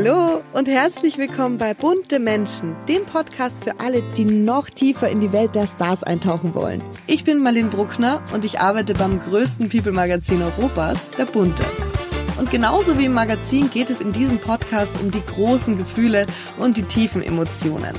Hallo und herzlich willkommen bei Bunte Menschen, dem Podcast für alle, die noch tiefer in die Welt der Stars eintauchen wollen. Ich bin Marlene Bruckner und ich arbeite beim größten People-Magazin Europas, der Bunte. Und genauso wie im Magazin geht es in diesem Podcast um die großen Gefühle und die tiefen Emotionen.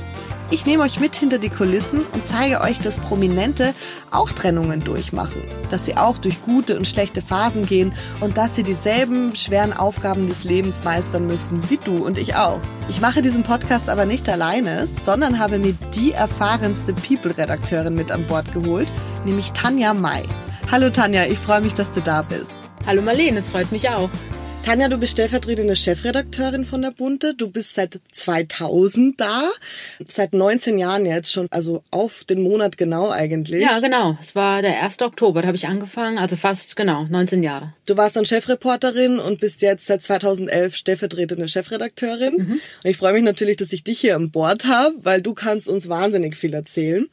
Ich nehme euch mit hinter die Kulissen und zeige euch, dass Prominente auch Trennungen durchmachen, dass sie auch durch gute und schlechte Phasen gehen und dass sie dieselben schweren Aufgaben des Lebens meistern müssen wie du und ich auch. Ich mache diesen Podcast aber nicht alleine, sondern habe mir die erfahrenste People-Redakteurin mit an Bord geholt, nämlich Tanja May. Hallo Tanja, ich freue mich, dass du da bist. Hallo Marlene, es freut mich auch. Tanja, du bist stellvertretende Chefredakteurin von der Bunte. Du bist seit 2000 da, seit 19 Jahren jetzt schon, also auf den Monat genau eigentlich. Ja, genau. Es war der 1. Oktober, da habe ich angefangen, also fast genau 19 Jahre. Du warst dann Chefreporterin und bist jetzt seit 2011 stellvertretende Chefredakteurin. Mhm. Und ich freue mich natürlich, dass ich dich hier an Bord habe, weil du kannst uns wahnsinnig viel erzählen.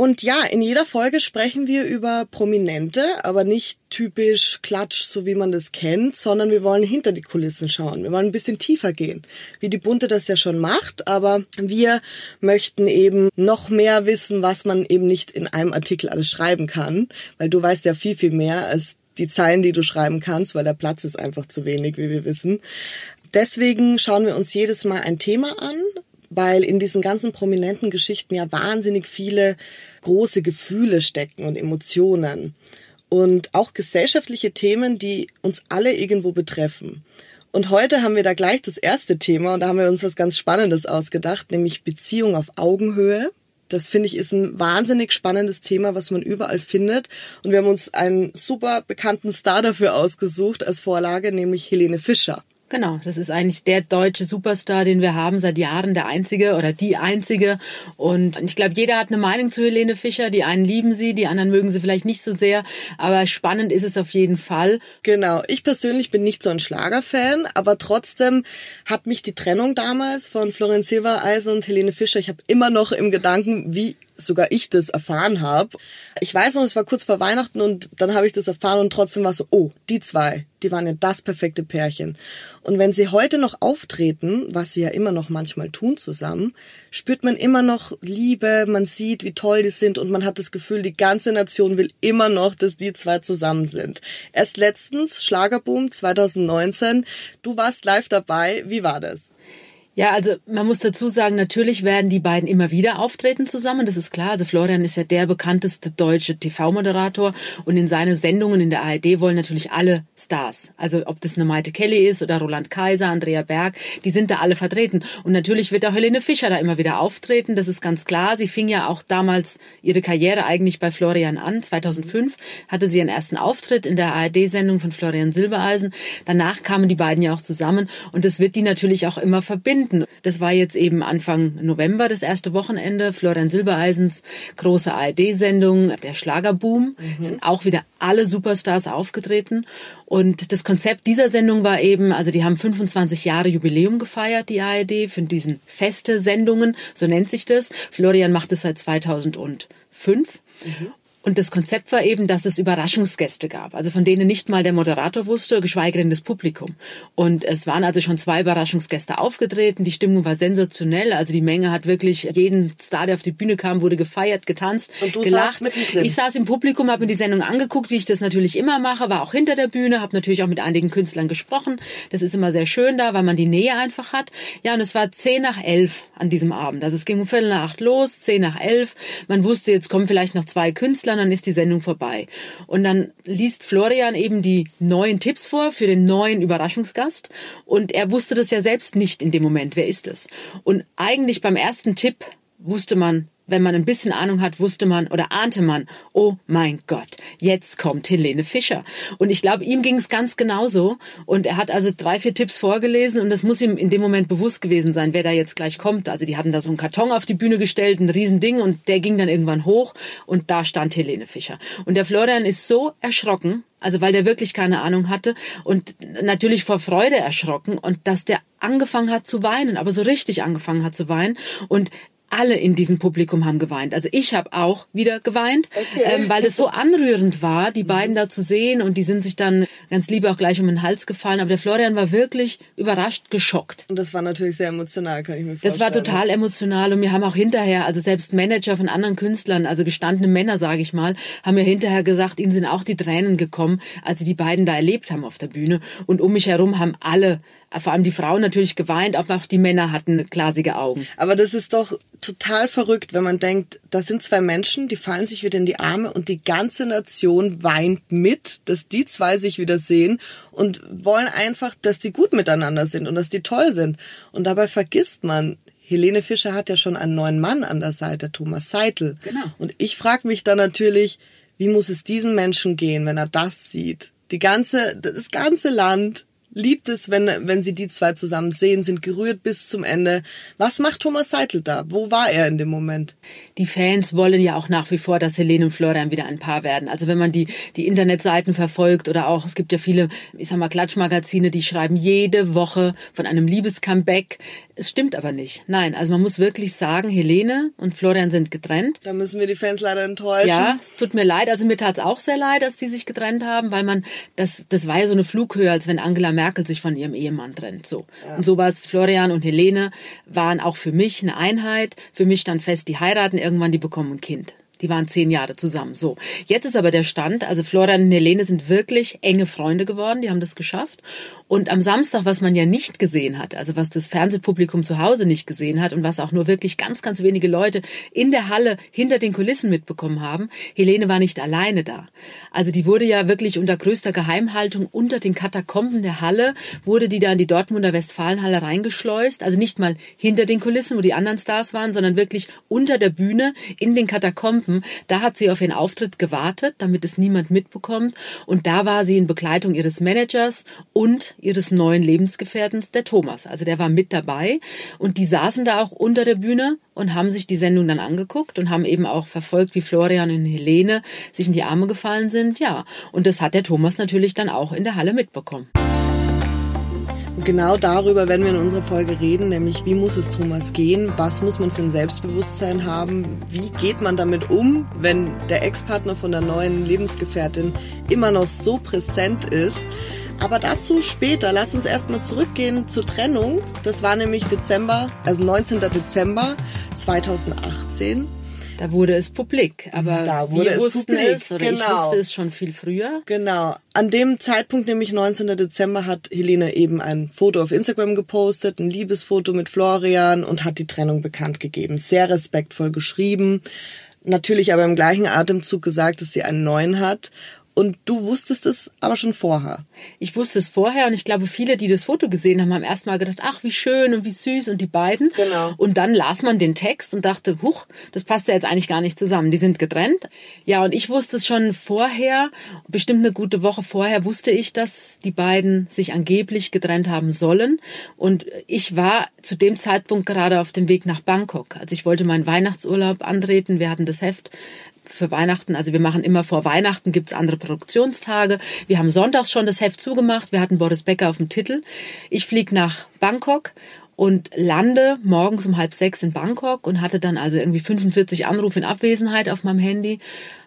Und ja, in jeder Folge sprechen wir über Prominente, aber nicht typisch Klatsch, so wie man das kennt, sondern wir wollen hinter die Kulissen schauen. Wir wollen ein bisschen tiefer gehen, wie die Bunte das ja schon macht, aber wir möchten eben noch mehr wissen, was man eben nicht in einem Artikel alles schreiben kann, weil du weißt ja viel, viel mehr als die Zeilen, die du schreiben kannst, weil der Platz ist einfach zu wenig, wie wir wissen. Deswegen schauen wir uns jedes Mal ein Thema an, weil in diesen ganzen prominenten Geschichten ja wahnsinnig viele große Gefühle stecken und Emotionen und auch gesellschaftliche Themen, die uns alle irgendwo betreffen. Und heute haben wir da gleich das erste Thema und da haben wir uns was ganz Spannendes ausgedacht, nämlich Beziehung auf Augenhöhe. Das finde ich ist ein wahnsinnig spannendes Thema, was man überall findet. Und wir haben uns einen super bekannten Star dafür ausgesucht als Vorlage, nämlich Helene Fischer. Genau, das ist eigentlich der deutsche Superstar, den wir haben seit Jahren, der einzige oder die einzige. Und ich glaube, jeder hat eine Meinung zu Helene Fischer. Die einen lieben sie, die anderen mögen sie vielleicht nicht so sehr. Aber spannend ist es auf jeden Fall. Genau, ich persönlich bin nicht so ein Schlagerfan, aber trotzdem hat mich die Trennung damals von Florian Silbereisen und Helene Fischer, ich habe immer noch im Gedanken, wie sogar ich das erfahren habe. Ich weiß noch, es war kurz vor Weihnachten und dann habe ich das erfahren und trotzdem war so, oh, die zwei, die waren ja das perfekte Pärchen. Und wenn sie heute noch auftreten, was sie ja immer noch manchmal tun zusammen, spürt man immer noch Liebe, man sieht, wie toll die sind und man hat das Gefühl, die ganze Nation will immer noch, dass die zwei zusammen sind. Erst letztens, Schlagerboom 2019, du warst live dabei, wie war das? Ja, also man muss dazu sagen, natürlich werden die beiden immer wieder auftreten zusammen, das ist klar. Also Florian ist ja der bekannteste deutsche TV-Moderator und in seine Sendungen in der ARD wollen natürlich alle Stars. Also ob das eine Maite Kelly ist oder Roland Kaiser, Andrea Berg, die sind da alle vertreten. Und natürlich wird auch Helene Fischer da immer wieder auftreten, das ist ganz klar. Sie fing ja auch damals ihre Karriere eigentlich bei Florian an. 2005 hatte sie ihren ersten Auftritt in der ARD-Sendung von Florian Silbereisen. Danach kamen die beiden ja auch zusammen und das wird die natürlich auch immer verbinden verbinden. Das war jetzt eben Anfang November, das erste Wochenende. Florian Silbereisens große ARD-Sendung, der Schlagerboom. Mhm. Sind auch wieder alle Superstars aufgetreten. Und das Konzept dieser Sendung war eben, also die haben 25 Jahre Jubiläum gefeiert, die ARD, für diesen feste Sendungen, so nennt sich das. Florian macht es seit 2005. Mhm. Und das Konzept war eben, dass es Überraschungsgäste gab, also von denen nicht mal der Moderator wusste, geschweige denn das Publikum. Und es waren also schon zwei Überraschungsgäste aufgetreten. Die Stimmung war sensationell. Also die Menge hat wirklich jeden Star, der auf die Bühne kam, wurde gefeiert, getanzt, Und du gelacht. Saß mittendrin. Ich saß im Publikum, habe mir die Sendung angeguckt, wie ich das natürlich immer mache, war auch hinter der Bühne, habe natürlich auch mit einigen Künstlern gesprochen. Das ist immer sehr schön da, weil man die Nähe einfach hat. Ja, und es war zehn nach elf an diesem Abend. Also es ging um Viertel nach acht los, zehn nach elf. Man wusste, jetzt kommen vielleicht noch zwei Künstler Künstlern, dann ist die Sendung vorbei. Und dann liest Florian eben die neuen Tipps vor für den neuen Überraschungsgast. Und er wusste das ja selbst nicht in dem Moment. Wer ist es? Und eigentlich beim ersten Tipp wusste man, wenn man ein bisschen Ahnung hat, wusste man oder ahnte man, oh mein Gott, jetzt kommt Helene Fischer. Und ich glaube, ihm ging es ganz genauso. Und er hat also drei, vier Tipps vorgelesen und das muss ihm in dem Moment bewusst gewesen sein, wer da jetzt gleich kommt. Also die hatten da so einen Karton auf die Bühne gestellt, ein Riesending und der ging dann irgendwann hoch und da stand Helene Fischer. Und der Florian ist so erschrocken, also weil der wirklich keine Ahnung hatte und natürlich vor Freude erschrocken und dass der angefangen hat zu weinen, aber so richtig angefangen hat zu weinen und alle in diesem Publikum haben geweint. Also ich habe auch wieder geweint, okay. ähm, weil es so anrührend war, die beiden da zu sehen und die sind sich dann ganz liebe auch gleich um den Hals gefallen. Aber der Florian war wirklich überrascht, geschockt. Und das war natürlich sehr emotional, kann ich mir vorstellen. Das war total emotional und wir haben auch hinterher, also selbst Manager von anderen Künstlern, also gestandene Männer, sage ich mal, haben mir hinterher gesagt, ihnen sind auch die Tränen gekommen, als sie die beiden da erlebt haben auf der Bühne. Und um mich herum haben alle vor allem die Frauen natürlich geweint, aber auch die Männer hatten glasige Augen. Aber das ist doch total verrückt, wenn man denkt, da sind zwei Menschen, die fallen sich wieder in die Arme und die ganze Nation weint mit, dass die zwei sich wieder sehen und wollen einfach, dass die gut miteinander sind und dass die toll sind. Und dabei vergisst man, Helene Fischer hat ja schon einen neuen Mann an der Seite, Thomas Seitel. Genau. Und ich frage mich dann natürlich, wie muss es diesem Menschen gehen, wenn er das sieht? Die ganze, das ganze Land liebt es, wenn, wenn sie die zwei zusammen sehen, sind gerührt bis zum Ende. Was macht Thomas Seitel da? Wo war er in dem Moment? Die Fans wollen ja auch nach wie vor, dass Helene und Florian wieder ein Paar werden. Also wenn man die, die Internetseiten verfolgt oder auch, es gibt ja viele, ich sag mal, Klatschmagazine, die schreiben jede Woche von einem Liebescomeback. Es stimmt aber nicht. Nein, also man muss wirklich sagen, Helene und Florian sind getrennt. Da müssen wir die Fans leider enttäuschen. Ja, es tut mir leid. Also mir tat es auch sehr leid, dass die sich getrennt haben, weil man, das, das war ja so eine Flughöhe, als wenn Angela Merkel sich von ihrem Ehemann trennt. So. Ja. Und so war es. Florian und Helene waren auch für mich eine Einheit. Für mich stand fest, die heiraten irgendwann, die bekommen ein Kind. Die waren zehn Jahre zusammen. So. Jetzt ist aber der Stand, also Florian und Helene sind wirklich enge Freunde geworden, die haben das geschafft. Und am Samstag, was man ja nicht gesehen hat, also was das Fernsehpublikum zu Hause nicht gesehen hat und was auch nur wirklich ganz, ganz wenige Leute in der Halle hinter den Kulissen mitbekommen haben, Helene war nicht alleine da. Also die wurde ja wirklich unter größter Geheimhaltung unter den Katakomben der Halle, wurde die da in die Dortmunder Westfalenhalle reingeschleust. Also nicht mal hinter den Kulissen, wo die anderen Stars waren, sondern wirklich unter der Bühne in den Katakomben. Da hat sie auf ihren Auftritt gewartet, damit es niemand mitbekommt. Und da war sie in Begleitung ihres Managers und ihres neuen Lebensgefährtens, der Thomas. Also der war mit dabei und die saßen da auch unter der Bühne und haben sich die Sendung dann angeguckt und haben eben auch verfolgt, wie Florian und Helene sich in die Arme gefallen sind. Ja, und das hat der Thomas natürlich dann auch in der Halle mitbekommen. Genau darüber werden wir in unserer Folge reden, nämlich wie muss es Thomas gehen, was muss man für ein Selbstbewusstsein haben, wie geht man damit um, wenn der Ex-Partner von der neuen Lebensgefährtin immer noch so präsent ist. Aber dazu später. Lass uns erstmal zurückgehen zur Trennung. Das war nämlich Dezember, also 19. Dezember 2018. Da wurde es publik, aber da wurde wir es wussten publik. es oder genau. ich wusste es schon viel früher. Genau. An dem Zeitpunkt, nämlich 19. Dezember, hat Helene eben ein Foto auf Instagram gepostet, ein Liebesfoto mit Florian und hat die Trennung bekannt gegeben. Sehr respektvoll geschrieben. Natürlich aber im gleichen Atemzug gesagt, dass sie einen neuen hat und du wusstest es aber schon vorher. Ich wusste es vorher und ich glaube, viele, die das Foto gesehen haben, haben erstmal gedacht, ach, wie schön und wie süß und die beiden. Genau. Und dann las man den Text und dachte, huch, das passt ja jetzt eigentlich gar nicht zusammen. Die sind getrennt. Ja, und ich wusste es schon vorher, bestimmt eine gute Woche vorher wusste ich, dass die beiden sich angeblich getrennt haben sollen. Und ich war zu dem Zeitpunkt gerade auf dem Weg nach Bangkok. Also ich wollte meinen Weihnachtsurlaub antreten. Wir hatten das Heft für Weihnachten. Also wir machen immer vor Weihnachten gibt's andere Produktionstage. Wir haben sonntags schon das Heft zugemacht. Wir hatten Boris Becker auf dem Titel. Ich fliege nach Bangkok und lande morgens um halb sechs in Bangkok und hatte dann also irgendwie 45 Anrufe in Abwesenheit auf meinem Handy.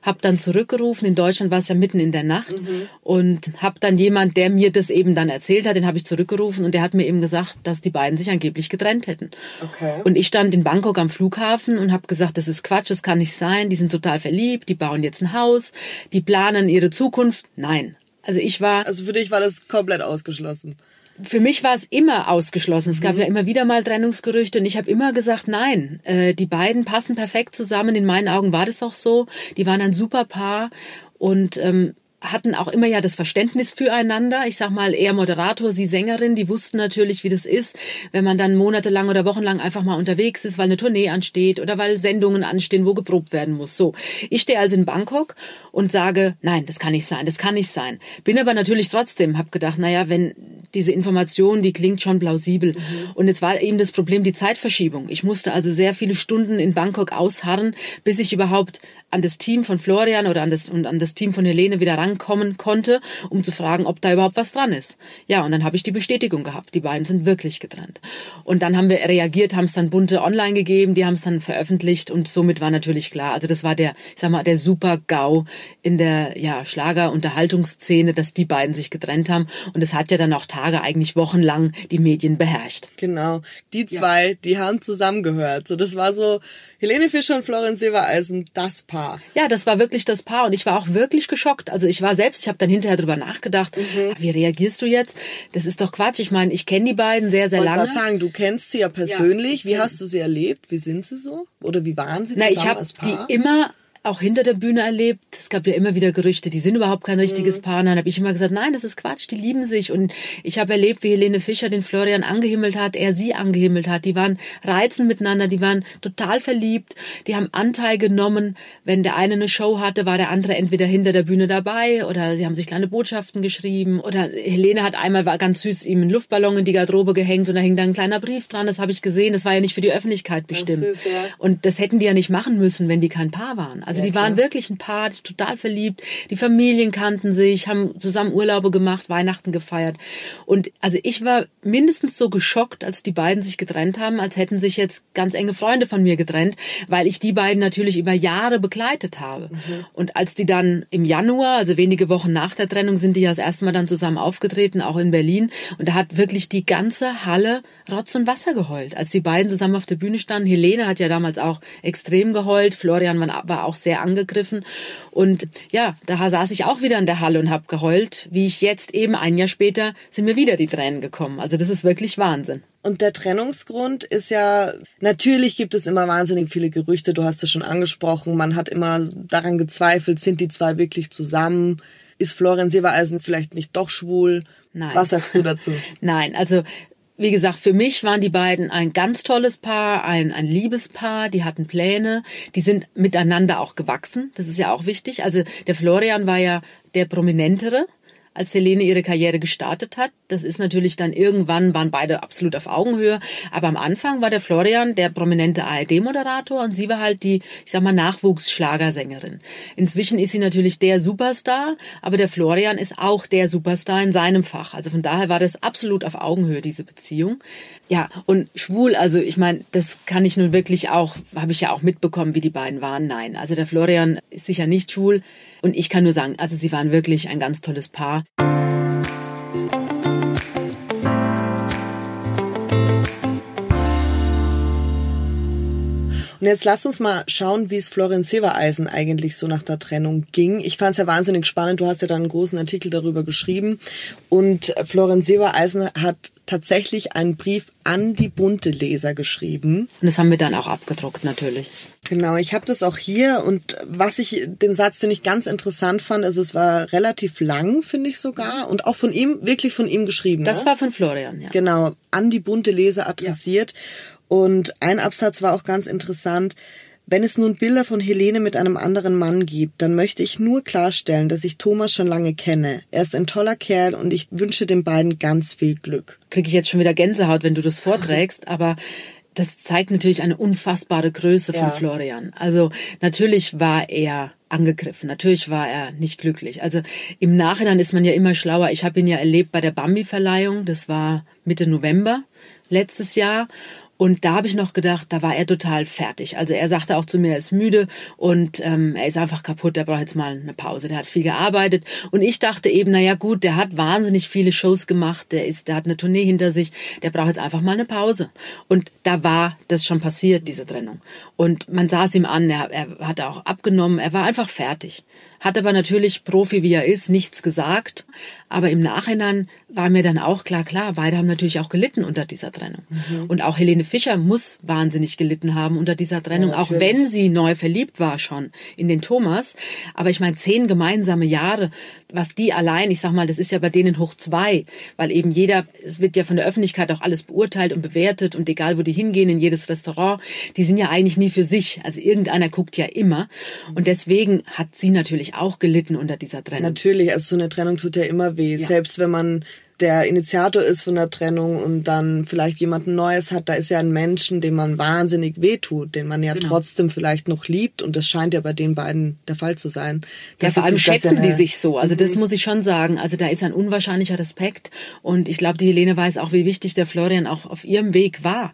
Hab dann zurückgerufen. In Deutschland war es ja mitten in der Nacht Mhm. und hab dann jemand, der mir das eben dann erzählt hat, den habe ich zurückgerufen und der hat mir eben gesagt, dass die beiden sich angeblich getrennt hätten. Okay. Und ich stand in Bangkok am Flughafen und habe gesagt, das ist Quatsch, das kann nicht sein. Die sind total verliebt, die bauen jetzt ein Haus, die planen ihre Zukunft. Nein. Also ich war Also für dich war das komplett ausgeschlossen. Für mich war es immer ausgeschlossen. Es gab ja immer wieder mal Trennungsgerüchte und ich habe immer gesagt, nein, äh, die beiden passen perfekt zusammen. In meinen Augen war das auch so. Die waren ein super Paar und ähm, hatten auch immer ja das Verständnis füreinander. Ich sag mal, er Moderator, sie Sängerin, die wussten natürlich, wie das ist, wenn man dann monatelang oder wochenlang einfach mal unterwegs ist, weil eine Tournee ansteht oder weil Sendungen anstehen, wo geprobt werden muss. So, ich stehe also in Bangkok und sage, nein, das kann nicht sein, das kann nicht sein. Bin aber natürlich trotzdem, hab gedacht, naja, wenn diese Information, die klingt schon plausibel. Und jetzt war eben das Problem die Zeitverschiebung. Ich musste also sehr viele Stunden in Bangkok ausharren, bis ich überhaupt an das Team von Florian oder an das, und an das Team von Helene wieder rangekommen Empfang kommen konnte, um zu fragen, ob da überhaupt was dran ist. Ja, und dann habe ich die Bestätigung gehabt. Die beiden sind wirklich getrennt. Und dann haben wir reagiert, haben es dann bunte online gegeben, die haben es dann veröffentlicht und somit war natürlich klar. Also das war der, ich sag mal, der super GAU in der ja, Schlager-Unterhaltungsszene, dass die beiden sich getrennt haben. Und es hat ja dann auch Tage, eigentlich wochenlang die Medien beherrscht. Genau. Die zwei, ja. die haben zusammengehört. So, das war so, Helene Fischer und Florian Silbereisen, das Paar. Ja, das war wirklich das Paar und ich war auch wirklich geschockt. Also ich war selbst, ich habe dann hinterher drüber nachgedacht, mhm. Ah, wie reagierst du jetzt? Das ist doch Quatsch. Ich meine, ich kenne die beiden sehr, sehr lange. Ich sagen, du kennst sie ja persönlich. Ja, wie hast du sie erlebt? Wie sind sie so? Oder wie waren sie zusammen Na, ich hab als Paar? die immer auch hinter der Bühne erlebt. Es gab ja immer wieder Gerüchte, die sind überhaupt kein richtiges mhm. Paar. Dann habe ich immer gesagt, nein, das ist Quatsch, die lieben sich. Und ich habe erlebt, wie Helene Fischer den Florian angehimmelt hat, er sie angehimmelt hat. Die waren reizend miteinander, die waren total verliebt, die haben Anteil genommen. Wenn der eine eine Show hatte, war der andere entweder hinter der Bühne dabei oder sie haben sich kleine Botschaften geschrieben. Oder Helene hat einmal, war ganz süß, ihm einen Luftballon in die Garderobe gehängt und da hing da ein kleiner Brief dran. Das habe ich gesehen. Das war ja nicht für die Öffentlichkeit bestimmt. Das ist, ja. Und das hätten die ja nicht machen müssen, wenn die kein Paar waren. Also ja, die waren wirklich ein Paar, total verliebt. Die Familien kannten sich, haben zusammen Urlaube gemacht, Weihnachten gefeiert. Und also ich war mindestens so geschockt, als die beiden sich getrennt haben, als hätten sich jetzt ganz enge Freunde von mir getrennt, weil ich die beiden natürlich über Jahre begleitet habe. Mhm. Und als die dann im Januar, also wenige Wochen nach der Trennung, sind die ja das erste Mal dann zusammen aufgetreten, auch in Berlin. Und da hat wirklich die ganze Halle Rotz und Wasser geheult. Als die beiden zusammen auf der Bühne standen, Helene hat ja damals auch extrem geheult, Florian war auch sehr angegriffen. Und ja, da saß ich auch wieder in der Halle und habe geheult, wie ich jetzt eben ein Jahr später sind mir wieder die Tränen gekommen. Also das ist wirklich Wahnsinn. Und der Trennungsgrund ist ja, natürlich gibt es immer wahnsinnig viele Gerüchte, du hast es schon angesprochen, man hat immer daran gezweifelt, sind die zwei wirklich zusammen? Ist Florian Silbereisen vielleicht nicht doch schwul? Nein. Was sagst du dazu? Nein, also wie gesagt, für mich waren die beiden ein ganz tolles Paar, ein, ein Liebespaar, die hatten Pläne, die sind miteinander auch gewachsen, das ist ja auch wichtig. Also der Florian war ja der prominentere, als Helene ihre Karriere gestartet hat. Das ist natürlich dann irgendwann, waren beide absolut auf Augenhöhe. Aber am Anfang war der Florian der prominente ARD-Moderator und sie war halt die, ich sag mal, Nachwuchsschlagersängerin. Inzwischen ist sie natürlich der Superstar, aber der Florian ist auch der Superstar in seinem Fach. Also von daher war das absolut auf Augenhöhe, diese Beziehung. Ja, und schwul, also ich meine, das kann ich nun wirklich auch, habe ich ja auch mitbekommen, wie die beiden waren. Nein, also der Florian ist sicher nicht schwul. Und ich kann nur sagen, also sie waren wirklich ein ganz tolles Paar. Und jetzt lass uns mal schauen, wie es Florian Silbereisen eigentlich so nach der Trennung ging. Ich fand es ja wahnsinnig spannend. Du hast ja dann einen großen Artikel darüber geschrieben. Und Florian Silbereisen hat tatsächlich einen Brief an die bunte Leser geschrieben. Und das haben wir dann auch abgedruckt, natürlich. Genau, ich habe das auch hier und was ich, den Satz, den ich ganz interessant fand, also es war relativ lang, finde ich sogar, und auch von ihm, wirklich von ihm geschrieben. Das ne? war von Florian, ja. Genau, an die bunte Leser adressiert. Ja. Und ein Absatz war auch ganz interessant. Wenn es nun Bilder von Helene mit einem anderen Mann gibt, dann möchte ich nur klarstellen, dass ich Thomas schon lange kenne. Er ist ein toller Kerl und ich wünsche den beiden ganz viel Glück. Kriege ich jetzt schon wieder Gänsehaut, wenn du das vorträgst, aber das zeigt natürlich eine unfassbare Größe von ja. Florian. Also natürlich war er angegriffen. Natürlich war er nicht glücklich. Also im Nachhinein ist man ja immer schlauer. Ich habe ihn ja erlebt bei der Bambi-Verleihung. Das war Mitte November letztes Jahr. Und da habe ich noch gedacht, da war er total fertig. Also er sagte auch zu mir, er ist müde und ähm, er ist einfach kaputt, der braucht jetzt mal eine Pause. Der hat viel gearbeitet. Und ich dachte eben, naja gut, der hat wahnsinnig viele Shows gemacht, der ist, der hat eine Tournee hinter sich, der braucht jetzt einfach mal eine Pause. Und da war das schon passiert, diese Trennung. Und man sah es ihm an, er, er hat auch abgenommen, er war einfach fertig hat aber natürlich, Profi wie er ist, nichts gesagt. Aber im Nachhinein war mir dann auch klar, klar, beide haben natürlich auch gelitten unter dieser Trennung. Mhm. Und auch Helene Fischer muss wahnsinnig gelitten haben unter dieser Trennung, ja, auch wenn sie neu verliebt war schon in den Thomas. Aber ich meine, zehn gemeinsame Jahre, was die allein, ich sag mal, das ist ja bei denen hoch zwei, weil eben jeder, es wird ja von der Öffentlichkeit auch alles beurteilt und bewertet und egal, wo die hingehen, in jedes Restaurant, die sind ja eigentlich nie für sich. Also irgendeiner guckt ja immer. Und deswegen hat sie natürlich auch gelitten unter dieser Trennung. Natürlich, also so eine Trennung tut ja immer weh. Ja. Selbst wenn man der Initiator ist von der Trennung und dann vielleicht jemanden Neues hat, da ist ja ein Menschen, dem man wahnsinnig wehtut, den man ja genau. trotzdem vielleicht noch liebt und das scheint ja bei den beiden der Fall zu sein. Das ja, vor allem schätzen die sich so. Also das mhm. muss ich schon sagen. Also da ist ein unwahrscheinlicher Respekt und ich glaube, die Helene weiß auch, wie wichtig der Florian auch auf ihrem Weg war.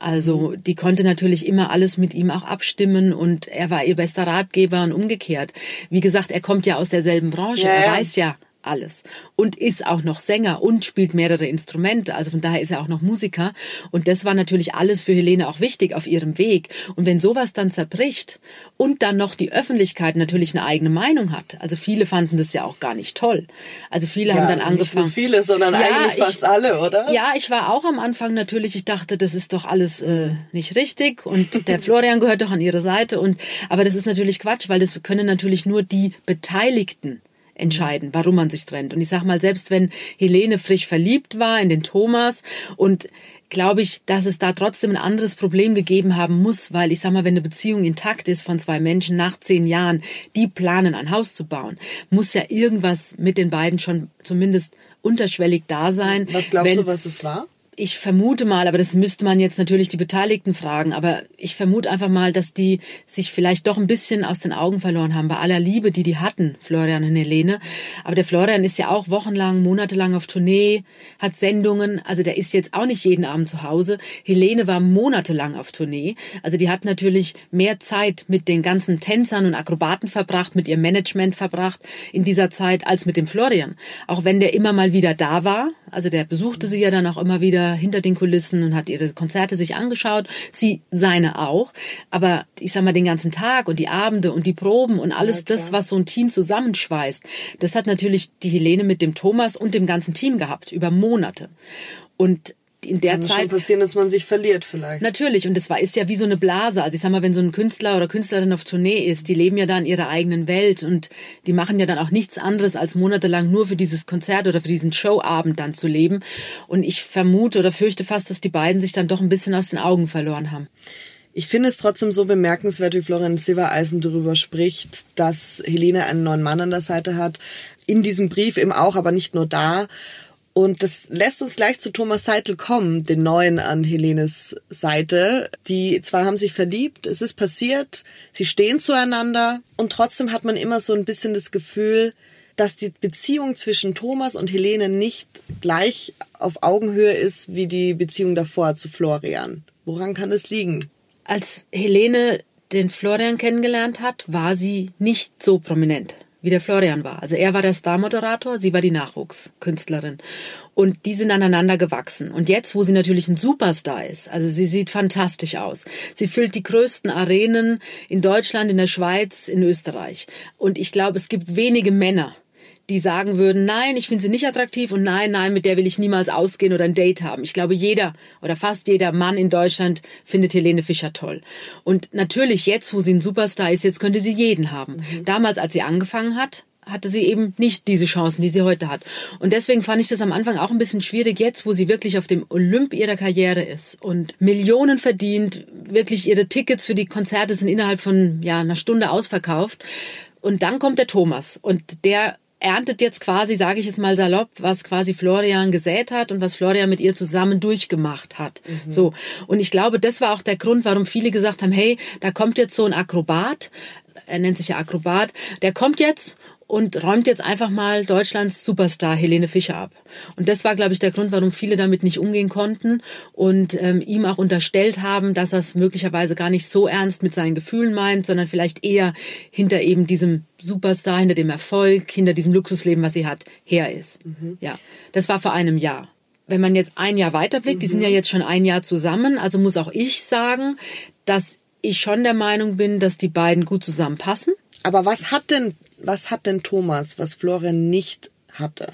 Also die konnte natürlich immer alles mit ihm auch abstimmen und er war ihr bester Ratgeber und umgekehrt. Wie gesagt, er kommt ja aus derselben Branche, ja, er weiß ja, alles und ist auch noch Sänger und spielt mehrere Instrumente. Also von daher ist er auch noch Musiker. Und das war natürlich alles für Helene auch wichtig auf ihrem Weg. Und wenn sowas dann zerbricht und dann noch die Öffentlichkeit natürlich eine eigene Meinung hat, also viele fanden das ja auch gar nicht toll. Also viele ja, haben dann angefangen. Nicht viele, sondern ja, eigentlich fast ich, alle, oder? Ja, ich war auch am Anfang natürlich. Ich dachte, das ist doch alles äh, nicht richtig und der Florian gehört doch an ihre Seite. Und aber das ist natürlich Quatsch, weil das können natürlich nur die Beteiligten entscheiden, warum man sich trennt. Und ich sag mal, selbst wenn Helene frisch verliebt war in den Thomas und glaube ich, dass es da trotzdem ein anderes Problem gegeben haben muss, weil ich sag mal, wenn eine Beziehung intakt ist von zwei Menschen nach zehn Jahren, die planen, ein Haus zu bauen, muss ja irgendwas mit den beiden schon zumindest unterschwellig da sein. Was glaubst wenn, du, was es war? Ich vermute mal, aber das müsste man jetzt natürlich die Beteiligten fragen, aber ich vermute einfach mal, dass die sich vielleicht doch ein bisschen aus den Augen verloren haben bei aller Liebe, die die hatten, Florian und Helene. Aber der Florian ist ja auch wochenlang, monatelang auf Tournee, hat Sendungen, also der ist jetzt auch nicht jeden Abend zu Hause. Helene war monatelang auf Tournee, also die hat natürlich mehr Zeit mit den ganzen Tänzern und Akrobaten verbracht, mit ihrem Management verbracht in dieser Zeit als mit dem Florian. Auch wenn der immer mal wieder da war, also der besuchte sie ja dann auch immer wieder hinter den Kulissen und hat ihre Konzerte sich angeschaut. Sie seine auch. Aber ich sag mal, den ganzen Tag und die Abende und die Proben und alles ja, das, was so ein Team zusammenschweißt, das hat natürlich die Helene mit dem Thomas und dem ganzen Team gehabt, über Monate. Und in der Kann Zeit. Schon passieren, dass man sich verliert vielleicht. Natürlich und das war ist ja wie so eine Blase. Also ich sag mal, wenn so ein Künstler oder Künstlerin auf Tournee ist, die leben ja da in ihrer eigenen Welt und die machen ja dann auch nichts anderes als monatelang nur für dieses Konzert oder für diesen Showabend dann zu leben. Und ich vermute oder fürchte fast, dass die beiden sich dann doch ein bisschen aus den Augen verloren haben. Ich finde es trotzdem so bemerkenswert, wie Florian Silbereisen darüber spricht, dass Helene einen neuen Mann an der Seite hat. In diesem Brief eben auch, aber nicht nur da. Und das lässt uns gleich zu Thomas Seitel kommen, den neuen an Helenes Seite. Die zwei haben sich verliebt, es ist passiert, sie stehen zueinander und trotzdem hat man immer so ein bisschen das Gefühl, dass die Beziehung zwischen Thomas und Helene nicht gleich auf Augenhöhe ist wie die Beziehung davor zu Florian. Woran kann es liegen? Als Helene den Florian kennengelernt hat, war sie nicht so prominent wie der Florian war. Also er war der Star-Moderator, sie war die Nachwuchskünstlerin. Und die sind aneinander gewachsen. Und jetzt, wo sie natürlich ein Superstar ist, also sie sieht fantastisch aus. Sie füllt die größten Arenen in Deutschland, in der Schweiz, in Österreich. Und ich glaube, es gibt wenige Männer, die sagen würden, nein, ich finde sie nicht attraktiv und nein, nein, mit der will ich niemals ausgehen oder ein Date haben. Ich glaube, jeder oder fast jeder Mann in Deutschland findet Helene Fischer toll. Und natürlich jetzt, wo sie ein Superstar ist, jetzt könnte sie jeden haben. Mhm. Damals, als sie angefangen hat, hatte sie eben nicht diese Chancen, die sie heute hat. Und deswegen fand ich das am Anfang auch ein bisschen schwierig, jetzt, wo sie wirklich auf dem Olymp ihrer Karriere ist und Millionen verdient, wirklich ihre Tickets für die Konzerte sind innerhalb von ja, einer Stunde ausverkauft. Und dann kommt der Thomas und der erntet jetzt quasi, sage ich jetzt mal salopp, was quasi Florian gesät hat und was Florian mit ihr zusammen durchgemacht hat. Mhm. So und ich glaube, das war auch der Grund, warum viele gesagt haben, hey, da kommt jetzt so ein Akrobat, er nennt sich ja Akrobat, der kommt jetzt und räumt jetzt einfach mal Deutschlands Superstar Helene Fischer ab. Und das war, glaube ich, der Grund, warum viele damit nicht umgehen konnten und ähm, ihm auch unterstellt haben, dass er es möglicherweise gar nicht so ernst mit seinen Gefühlen meint, sondern vielleicht eher hinter eben diesem Superstar, hinter dem Erfolg, hinter diesem Luxusleben, was sie hat, her ist. Mhm. Ja, das war vor einem Jahr. Wenn man jetzt ein Jahr weiterblickt, mhm. die sind ja mhm. jetzt schon ein Jahr zusammen, also muss auch ich sagen, dass ich schon der Meinung bin, dass die beiden gut zusammenpassen. Aber was hat denn was hat denn Thomas, was Florian nicht hatte?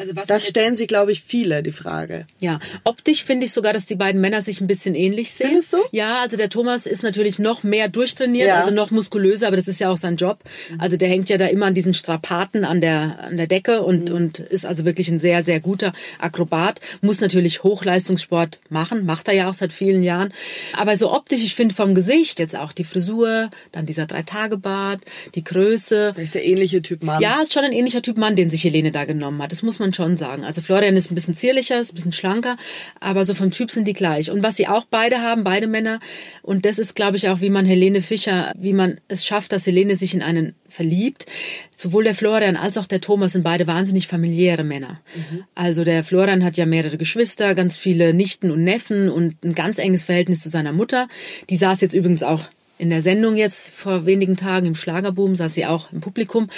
Also was das stellen sich, glaube ich, viele, die Frage. Ja, optisch finde ich sogar, dass die beiden Männer sich ein bisschen ähnlich sehen. Findest du? Ja, also der Thomas ist natürlich noch mehr durchtrainiert, ja. also noch muskulöser, aber das ist ja auch sein Job. Also der hängt ja da immer an diesen Strapaten an der, an der Decke und, mhm. und ist also wirklich ein sehr, sehr guter Akrobat. Muss natürlich Hochleistungssport machen, macht er ja auch seit vielen Jahren. Aber so optisch, ich finde vom Gesicht jetzt auch die Frisur, dann dieser Drei-Tage-Bart, die Größe. Vielleicht der ähnliche Typ Mann. Ja, ist schon ein ähnlicher Typ Mann, den sich Helene da genommen hat. Das muss man man schon sagen. Also Florian ist ein bisschen zierlicher, ist ein bisschen schlanker, aber so vom Typ sind die gleich. Und was sie auch beide haben, beide Männer, und das ist, glaube ich, auch, wie man Helene Fischer, wie man es schafft, dass Helene sich in einen verliebt. Sowohl der Florian als auch der Thomas sind beide wahnsinnig familiäre Männer. Mhm. Also der Florian hat ja mehrere Geschwister, ganz viele Nichten und Neffen und ein ganz enges Verhältnis zu seiner Mutter. Die saß jetzt übrigens auch in der Sendung jetzt vor wenigen Tagen im Schlagerboom saß sie auch im Publikum.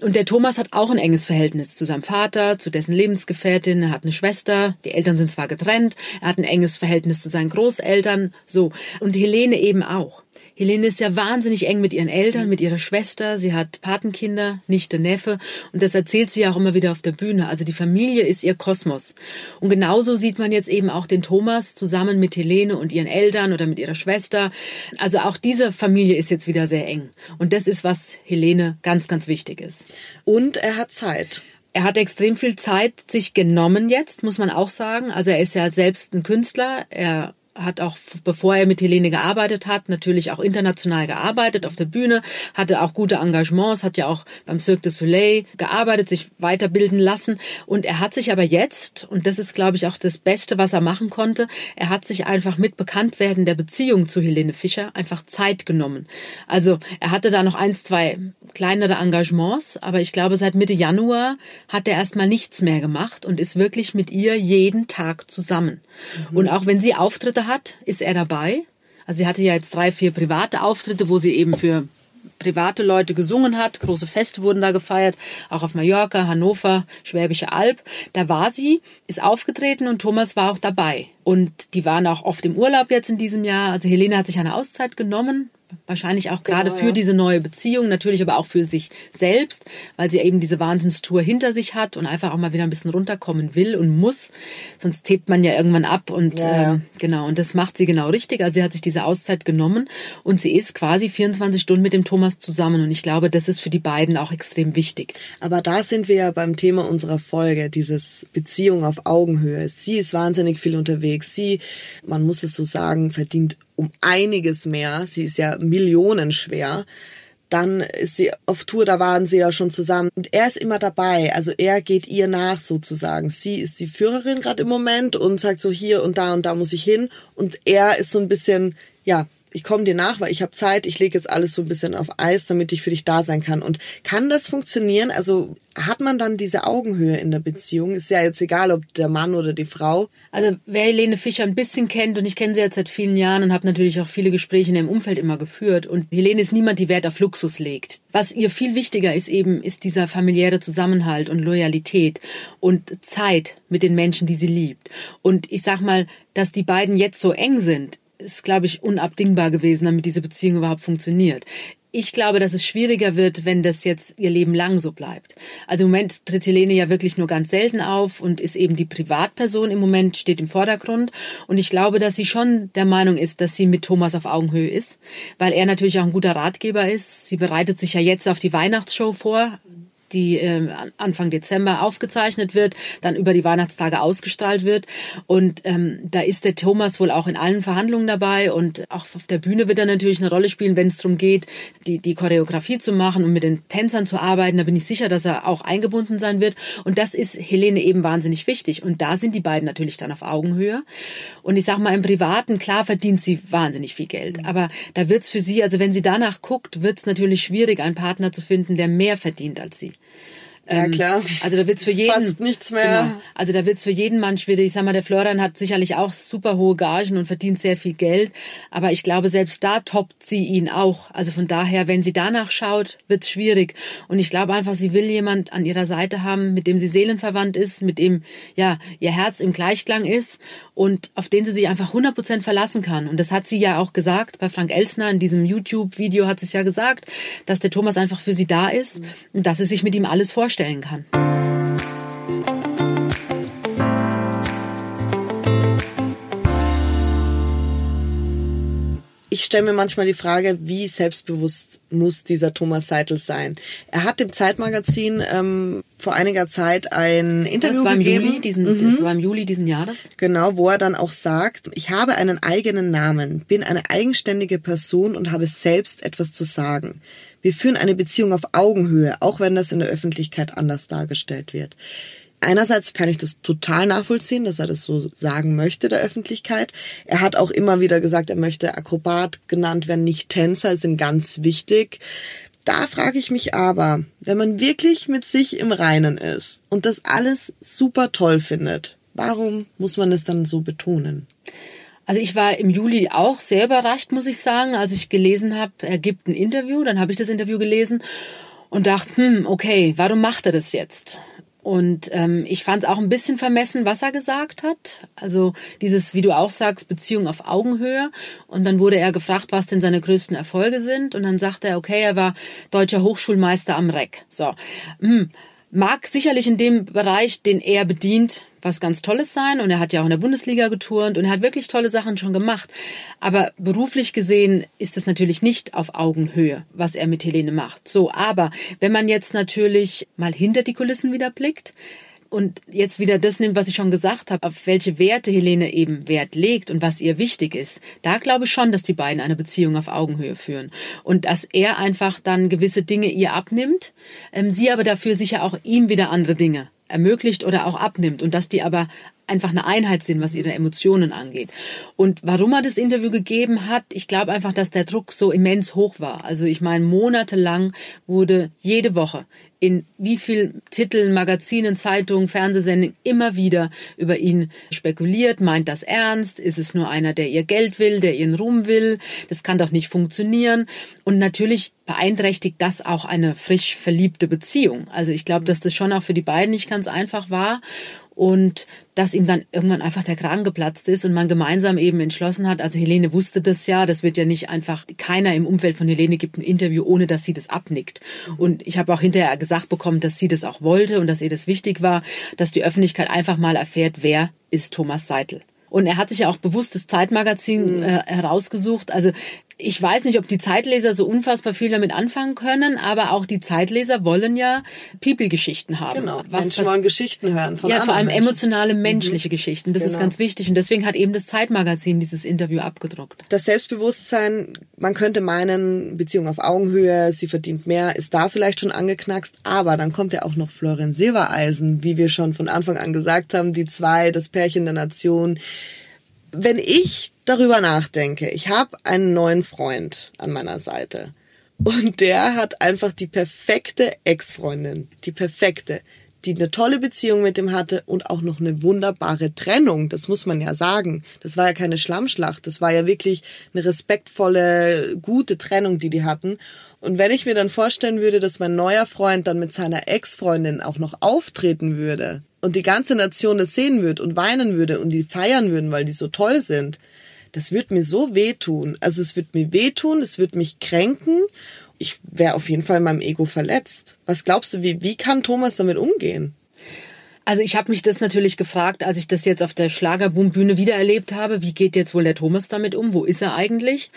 Und der Thomas hat auch ein enges Verhältnis zu seinem Vater, zu dessen Lebensgefährtin. Er hat eine Schwester. Die Eltern sind zwar getrennt. Er hat ein enges Verhältnis zu seinen Großeltern. So. Und Helene eben auch. Helene ist ja wahnsinnig eng mit ihren Eltern, mit ihrer Schwester. Sie hat Patenkinder, Nichte, Neffe. Und das erzählt sie auch immer wieder auf der Bühne. Also die Familie ist ihr Kosmos. Und genauso sieht man jetzt eben auch den Thomas zusammen mit Helene und ihren Eltern oder mit ihrer Schwester. Also auch diese Familie ist jetzt wieder sehr eng. Und das ist, was Helene ganz, ganz wichtig ist. Und er hat Zeit. Er hat extrem viel Zeit sich genommen jetzt, muss man auch sagen. Also er ist ja selbst ein Künstler. Er hat auch, bevor er mit Helene gearbeitet hat, natürlich auch international gearbeitet auf der Bühne, hatte auch gute Engagements, hat ja auch beim Cirque du Soleil gearbeitet, sich weiterbilden lassen. Und er hat sich aber jetzt, und das ist, glaube ich, auch das Beste, was er machen konnte, er hat sich einfach mit Bekanntwerden der Beziehung zu Helene Fischer einfach Zeit genommen. Also er hatte da noch eins, zwei kleinere Engagements, aber ich glaube, seit Mitte Januar hat er erstmal nichts mehr gemacht und ist wirklich mit ihr jeden Tag zusammen. Mhm. Und auch wenn sie Auftritte hat, ist er dabei. Also sie hatte ja jetzt drei, vier private Auftritte, wo sie eben für private Leute gesungen hat. Große Feste wurden da gefeiert, auch auf Mallorca, Hannover, Schwäbische Alb. Da war sie, ist aufgetreten und Thomas war auch dabei. Und die waren auch oft im Urlaub jetzt in diesem Jahr. Also Helene hat sich eine Auszeit genommen, Wahrscheinlich auch gerade genau, für ja. diese neue Beziehung, natürlich aber auch für sich selbst, weil sie eben diese Wahnsinnstour hinter sich hat und einfach auch mal wieder ein bisschen runterkommen will und muss. Sonst hebt man ja irgendwann ab und ja. ähm, genau, und das macht sie genau richtig. Also sie hat sich diese Auszeit genommen und sie ist quasi 24 Stunden mit dem Thomas zusammen und ich glaube, das ist für die beiden auch extrem wichtig. Aber da sind wir ja beim Thema unserer Folge, dieses Beziehung auf Augenhöhe. Sie ist wahnsinnig viel unterwegs. Sie, man muss es so sagen, verdient um einiges mehr. Sie ist ja millionenschwer. Dann ist sie auf Tour, da waren sie ja schon zusammen. Und er ist immer dabei. Also er geht ihr nach sozusagen. Sie ist die Führerin gerade im Moment und sagt so hier und da und da muss ich hin. Und er ist so ein bisschen, ja, ich komme dir nach, weil ich habe Zeit, ich lege jetzt alles so ein bisschen auf Eis, damit ich für dich da sein kann. Und kann das funktionieren? Also hat man dann diese Augenhöhe in der Beziehung? Ist ja jetzt egal, ob der Mann oder die Frau. Also wer Helene Fischer ein bisschen kennt, und ich kenne sie jetzt seit vielen Jahren und habe natürlich auch viele Gespräche in ihrem Umfeld immer geführt. Und Helene ist niemand, die Wert auf Luxus legt. Was ihr viel wichtiger ist eben, ist dieser familiäre Zusammenhalt und Loyalität und Zeit mit den Menschen, die sie liebt. Und ich sag mal, dass die beiden jetzt so eng sind, ist, glaube ich, unabdingbar gewesen, damit diese Beziehung überhaupt funktioniert. Ich glaube, dass es schwieriger wird, wenn das jetzt ihr Leben lang so bleibt. Also im Moment tritt Helene ja wirklich nur ganz selten auf und ist eben die Privatperson im Moment, steht im Vordergrund. Und ich glaube, dass sie schon der Meinung ist, dass sie mit Thomas auf Augenhöhe ist, weil er natürlich auch ein guter Ratgeber ist. Sie bereitet sich ja jetzt auf die Weihnachtsshow vor die äh, Anfang Dezember aufgezeichnet wird, dann über die Weihnachtstage ausgestrahlt wird. Und ähm, da ist der Thomas wohl auch in allen Verhandlungen dabei und auch auf der Bühne wird er natürlich eine Rolle spielen, wenn es darum geht, die, die Choreografie zu machen und mit den Tänzern zu arbeiten. Da bin ich sicher, dass er auch eingebunden sein wird. Und das ist Helene eben wahnsinnig wichtig. Und da sind die beiden natürlich dann auf Augenhöhe. Und ich sag mal, im Privaten, klar verdient sie wahnsinnig viel Geld. Aber da wird's für sie, also wenn sie danach guckt, wird's natürlich schwierig, einen Partner zu finden, der mehr verdient als sie. Ja, ähm, klar. Also da wird's für jeden. Fast nichts mehr. Genau, also da wird's für jeden Mann schwierig. Ich sag mal, der Florian hat sicherlich auch super hohe Gagen und verdient sehr viel Geld. Aber ich glaube, selbst da toppt sie ihn auch. Also von daher, wenn sie danach schaut, wird's schwierig. Und ich glaube einfach, sie will jemand an ihrer Seite haben, mit dem sie seelenverwandt ist, mit dem, ja, ihr Herz im Gleichklang ist und auf den sie sich einfach 100 Prozent verlassen kann. Und das hat sie ja auch gesagt bei Frank Elsner in diesem YouTube-Video hat sie es ja gesagt, dass der Thomas einfach für sie da ist und dass sie sich mit ihm alles vorstellt vorstellen kann. Ich stelle mir manchmal die Frage, wie selbstbewusst muss dieser Thomas Seitel sein? Er hat dem Zeitmagazin ähm, vor einiger Zeit ein Interview das war im gegeben. Juli diesen, mhm. Das war im Juli diesen Jahres. Genau, wo er dann auch sagt, ich habe einen eigenen Namen, bin eine eigenständige Person und habe selbst etwas zu sagen. Wir führen eine Beziehung auf Augenhöhe, auch wenn das in der Öffentlichkeit anders dargestellt wird. Einerseits kann ich das total nachvollziehen, dass er das so sagen möchte der Öffentlichkeit. Er hat auch immer wieder gesagt, er möchte Akrobat genannt werden, nicht Tänzer, ist ihm ganz wichtig. Da frage ich mich aber, wenn man wirklich mit sich im Reinen ist und das alles super toll findet, warum muss man es dann so betonen? Also ich war im Juli auch sehr überrascht, muss ich sagen, als ich gelesen habe, er gibt ein Interview, dann habe ich das Interview gelesen und dachte, hm, okay, warum macht er das jetzt? Und ähm, ich fand es auch ein bisschen vermessen, was er gesagt hat. Also dieses, wie du auch sagst, Beziehung auf Augenhöhe. Und dann wurde er gefragt, was denn seine größten Erfolge sind. Und dann sagte er, okay, er war deutscher Hochschulmeister am REC. So. Hm mag sicherlich in dem Bereich, den er bedient, was ganz Tolles sein. Und er hat ja auch in der Bundesliga geturnt und er hat wirklich tolle Sachen schon gemacht. Aber beruflich gesehen ist es natürlich nicht auf Augenhöhe, was er mit Helene macht. So, aber wenn man jetzt natürlich mal hinter die Kulissen wieder blickt, und jetzt wieder das nimmt, was ich schon gesagt habe, auf welche Werte Helene eben Wert legt und was ihr wichtig ist, da glaube ich schon, dass die beiden eine Beziehung auf Augenhöhe führen. Und dass er einfach dann gewisse Dinge ihr abnimmt, ähm, sie aber dafür sicher auch ihm wieder andere Dinge ermöglicht oder auch abnimmt und dass die aber einfach eine Einheit sind, was ihre Emotionen angeht. Und warum er das Interview gegeben hat, ich glaube einfach, dass der Druck so immens hoch war. Also ich meine, monatelang wurde jede Woche in wie viel Titeln, Magazinen, Zeitungen, Fernsehsendungen immer wieder über ihn spekuliert. Meint das ernst? Ist es nur einer, der ihr Geld will, der ihren Ruhm will? Das kann doch nicht funktionieren. Und natürlich beeinträchtigt das auch eine frisch verliebte Beziehung. Also ich glaube, dass das schon auch für die beiden nicht ganz einfach war und dass ihm dann irgendwann einfach der Kragen geplatzt ist und man gemeinsam eben entschlossen hat, also Helene wusste das ja, das wird ja nicht einfach, keiner im Umfeld von Helene gibt ein Interview, ohne dass sie das abnickt. Und ich habe auch hinterher gesagt bekommen, dass sie das auch wollte und dass ihr das wichtig war, dass die Öffentlichkeit einfach mal erfährt, wer ist Thomas Seitel. Und er hat sich ja auch bewusst das Zeitmagazin mhm. äh, herausgesucht. Also ich weiß nicht, ob die Zeitleser so unfassbar viel damit anfangen können, aber auch die Zeitleser wollen ja People-Geschichten haben. Genau, was, Menschen wollen Geschichten hören von Ja, vor allem Menschen. emotionale, menschliche mhm. Geschichten. Das genau. ist ganz wichtig und deswegen hat eben das Zeitmagazin dieses Interview abgedruckt. Das Selbstbewusstsein, man könnte meinen, Beziehung auf Augenhöhe, sie verdient mehr, ist da vielleicht schon angeknackst, aber dann kommt ja auch noch Florian Silbereisen, wie wir schon von Anfang an gesagt haben, die zwei, das Pärchen der Nation, wenn ich darüber nachdenke, ich habe einen neuen Freund an meiner Seite. Und der hat einfach die perfekte Ex-Freundin, die perfekte, die eine tolle Beziehung mit ihm hatte und auch noch eine wunderbare Trennung, das muss man ja sagen. Das war ja keine Schlammschlacht, das war ja wirklich eine respektvolle, gute Trennung, die die hatten. Und wenn ich mir dann vorstellen würde, dass mein neuer Freund dann mit seiner Ex-Freundin auch noch auftreten würde, und die ganze Nation das sehen würde und weinen würde und die feiern würden, weil die so toll sind, das wird mir so wehtun. Also es wird mir wehtun, es wird mich kränken. Ich wäre auf jeden Fall in meinem Ego verletzt. Was glaubst du, wie, wie kann Thomas damit umgehen? Also ich habe mich das natürlich gefragt, als ich das jetzt auf der Schlagerboombühne wiedererlebt habe. Wie geht jetzt wohl der Thomas damit um? Wo ist er eigentlich?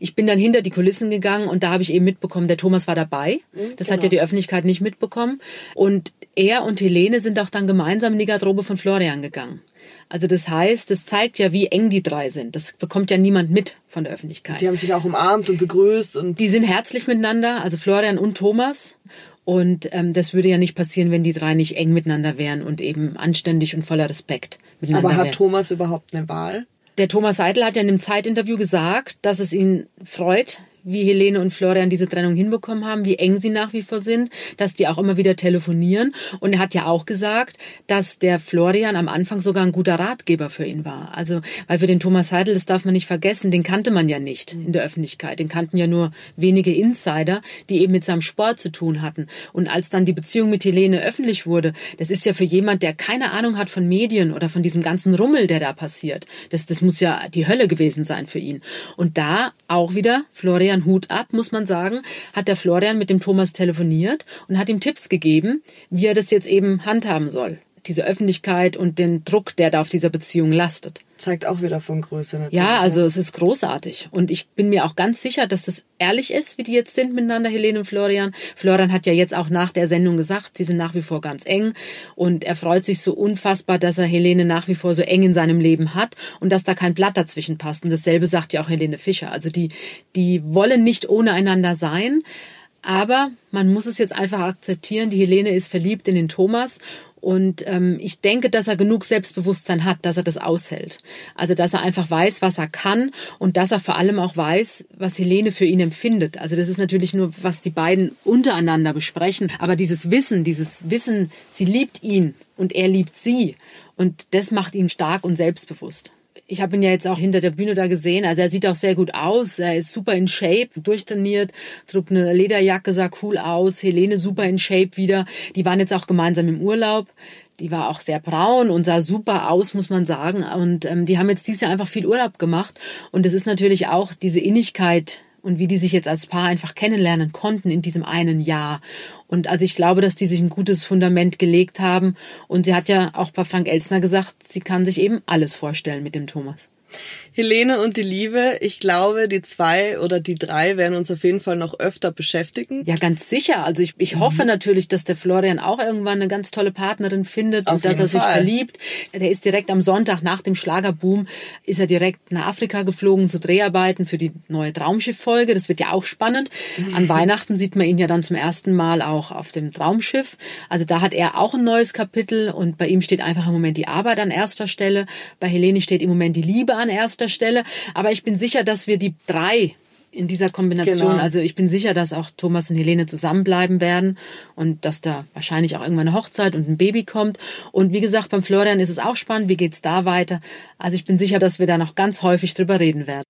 Ich bin dann hinter die Kulissen gegangen und da habe ich eben mitbekommen, der Thomas war dabei. Mhm, das genau. hat ja genau. die Öffentlichkeit nicht mitbekommen. Und er und Helene sind auch dann gemeinsam in die Garderobe von Florian gegangen. Also das heißt, das zeigt ja, wie eng die drei sind. Das bekommt ja niemand mit von der Öffentlichkeit. Die haben sich auch umarmt und begrüßt und die sind herzlich miteinander, also Florian und Thomas. Und ähm, das würde ja nicht passieren, wenn die drei nicht eng miteinander wären und eben anständig und voller Respekt miteinander Aber hat wären. Thomas überhaupt eine Wahl? Der Thomas Seidel hat ja in einem Zeitinterview gesagt, dass es ihn freut, wie Helene und Florian diese Trennung hinbekommen haben, wie eng sie nach wie vor sind, dass die auch immer wieder telefonieren. Und er hat ja auch gesagt, dass der Florian am Anfang sogar ein guter Ratgeber für ihn war. Also, weil für den Thomas Seidel, das darf man nicht vergessen, den kannte man ja nicht in der Öffentlichkeit. Den kannten ja nur wenige Insider, die eben mit seinem Sport zu tun hatten. Und als dann die Beziehung mit Helene öffentlich wurde, das ist ja für jemand, der keine Ahnung hat von Medien oder von diesem ganzen Rummel, der da passiert. Das, das muss ja die Hölle gewesen sein für ihn. Und da auch wieder Florian Florian Hut ab, muss man sagen, hat der Florian mit dem Thomas telefoniert und hat ihm Tipps gegeben, wie er das jetzt eben handhaben soll diese Öffentlichkeit und den Druck, der da auf dieser Beziehung lastet. Zeigt auch wieder von Größe natürlich. Ja, also es ist großartig. Und ich bin mir auch ganz sicher, dass das ehrlich ist, wie die jetzt sind miteinander, Helene und Florian. Florian hat ja jetzt auch nach der Sendung gesagt, sie sind nach wie vor ganz eng. Und er freut sich so unfassbar, dass er Helene nach wie vor so eng in seinem Leben hat und dass da kein Blatt dazwischen passt. Und dasselbe sagt ja auch Helene Fischer. Also die, die wollen nicht ohne einander sein. Aber man muss es jetzt einfach akzeptieren. Die Helene ist verliebt in den Thomas und ähm, ich denke, dass er genug Selbstbewusstsein hat, dass er das aushält. Also dass er einfach weiß, was er kann und dass er vor allem auch weiß, was Helene für ihn empfindet. Also das ist natürlich nur, was die beiden untereinander besprechen. Aber dieses Wissen, dieses Wissen, sie liebt ihn und er liebt sie. Und das macht ihn stark und selbstbewusst ich habe ihn ja jetzt auch hinter der Bühne da gesehen. Also er sieht auch sehr gut aus. Er ist super in Shape, durchtrainiert, trug eine Lederjacke, sah cool aus. Helene super in Shape wieder. Die waren jetzt auch gemeinsam im Urlaub. Die war auch sehr braun und sah super aus, muss man sagen. Und ähm, die haben jetzt dieses Jahr einfach viel Urlaub gemacht. Und es ist natürlich auch diese Innigkeit und wie die sich jetzt als Paar einfach kennenlernen konnten in diesem einen Jahr. Und also ich glaube, dass die sich ein gutes Fundament gelegt haben. Und sie hat ja auch bei Frank Elsner gesagt, sie kann sich eben alles vorstellen mit dem Thomas. Helene und die Liebe, ich glaube, die zwei oder die drei werden uns auf jeden Fall noch öfter beschäftigen. Ja, ganz sicher. Also ich, ich hoffe mhm. natürlich, dass der Florian auch irgendwann eine ganz tolle Partnerin findet auf und dass er sich Fall. verliebt. Der ist direkt am Sonntag nach dem Schlagerboom, ist er direkt nach Afrika geflogen zu Dreharbeiten für die neue Traumschiff-Folge. Das wird ja auch spannend. Mhm. An Weihnachten sieht man ihn ja dann zum ersten Mal auch auf dem Traumschiff. Also da hat er auch ein neues Kapitel und bei ihm steht einfach im Moment die Arbeit an erster Stelle. Bei Helene steht im Moment die Liebe an erster erster Stelle. Aber ich bin sicher, dass wir die drei in dieser Kombination. Genau. Also ich bin sicher, dass auch Thomas und Helene zusammenbleiben werden und dass da wahrscheinlich auch irgendwann eine Hochzeit und ein Baby kommt. Und wie gesagt, beim Florian ist es auch spannend. Wie geht's da weiter? Also ich bin sicher, dass wir da noch ganz häufig drüber reden werden.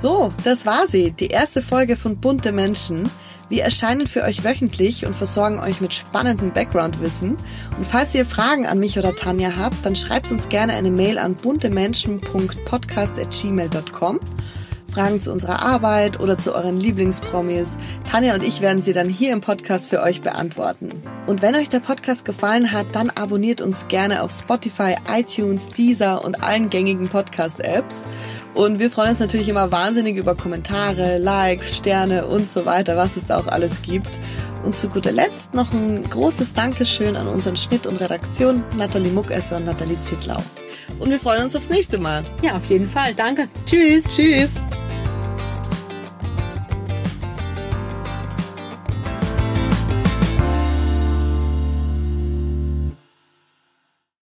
So, das war sie. Die erste Folge von Bunte Menschen. Wir erscheinen für euch wöchentlich und versorgen euch mit spannendem Background-Wissen. Und falls ihr Fragen an mich oder Tanja habt, dann schreibt uns gerne eine Mail an buntemenschen.podcast.gmail.com. Fragen zu unserer Arbeit oder zu euren Lieblingspromis. Tanja und ich werden sie dann hier im Podcast für euch beantworten. Und wenn euch der Podcast gefallen hat, dann abonniert uns gerne auf Spotify, iTunes, Deezer und allen gängigen Podcast-Apps. Und wir freuen uns natürlich immer wahnsinnig über Kommentare, Likes, Sterne und so weiter, was es da auch alles gibt. Und zu guter Letzt noch ein großes Dankeschön an unseren Schnitt und Redaktion, Nathalie Muckesser und Nathalie Zittlau. Und wir freuen uns aufs nächste Mal. Ja, auf jeden Fall. Danke. Tschüss. Tschüss.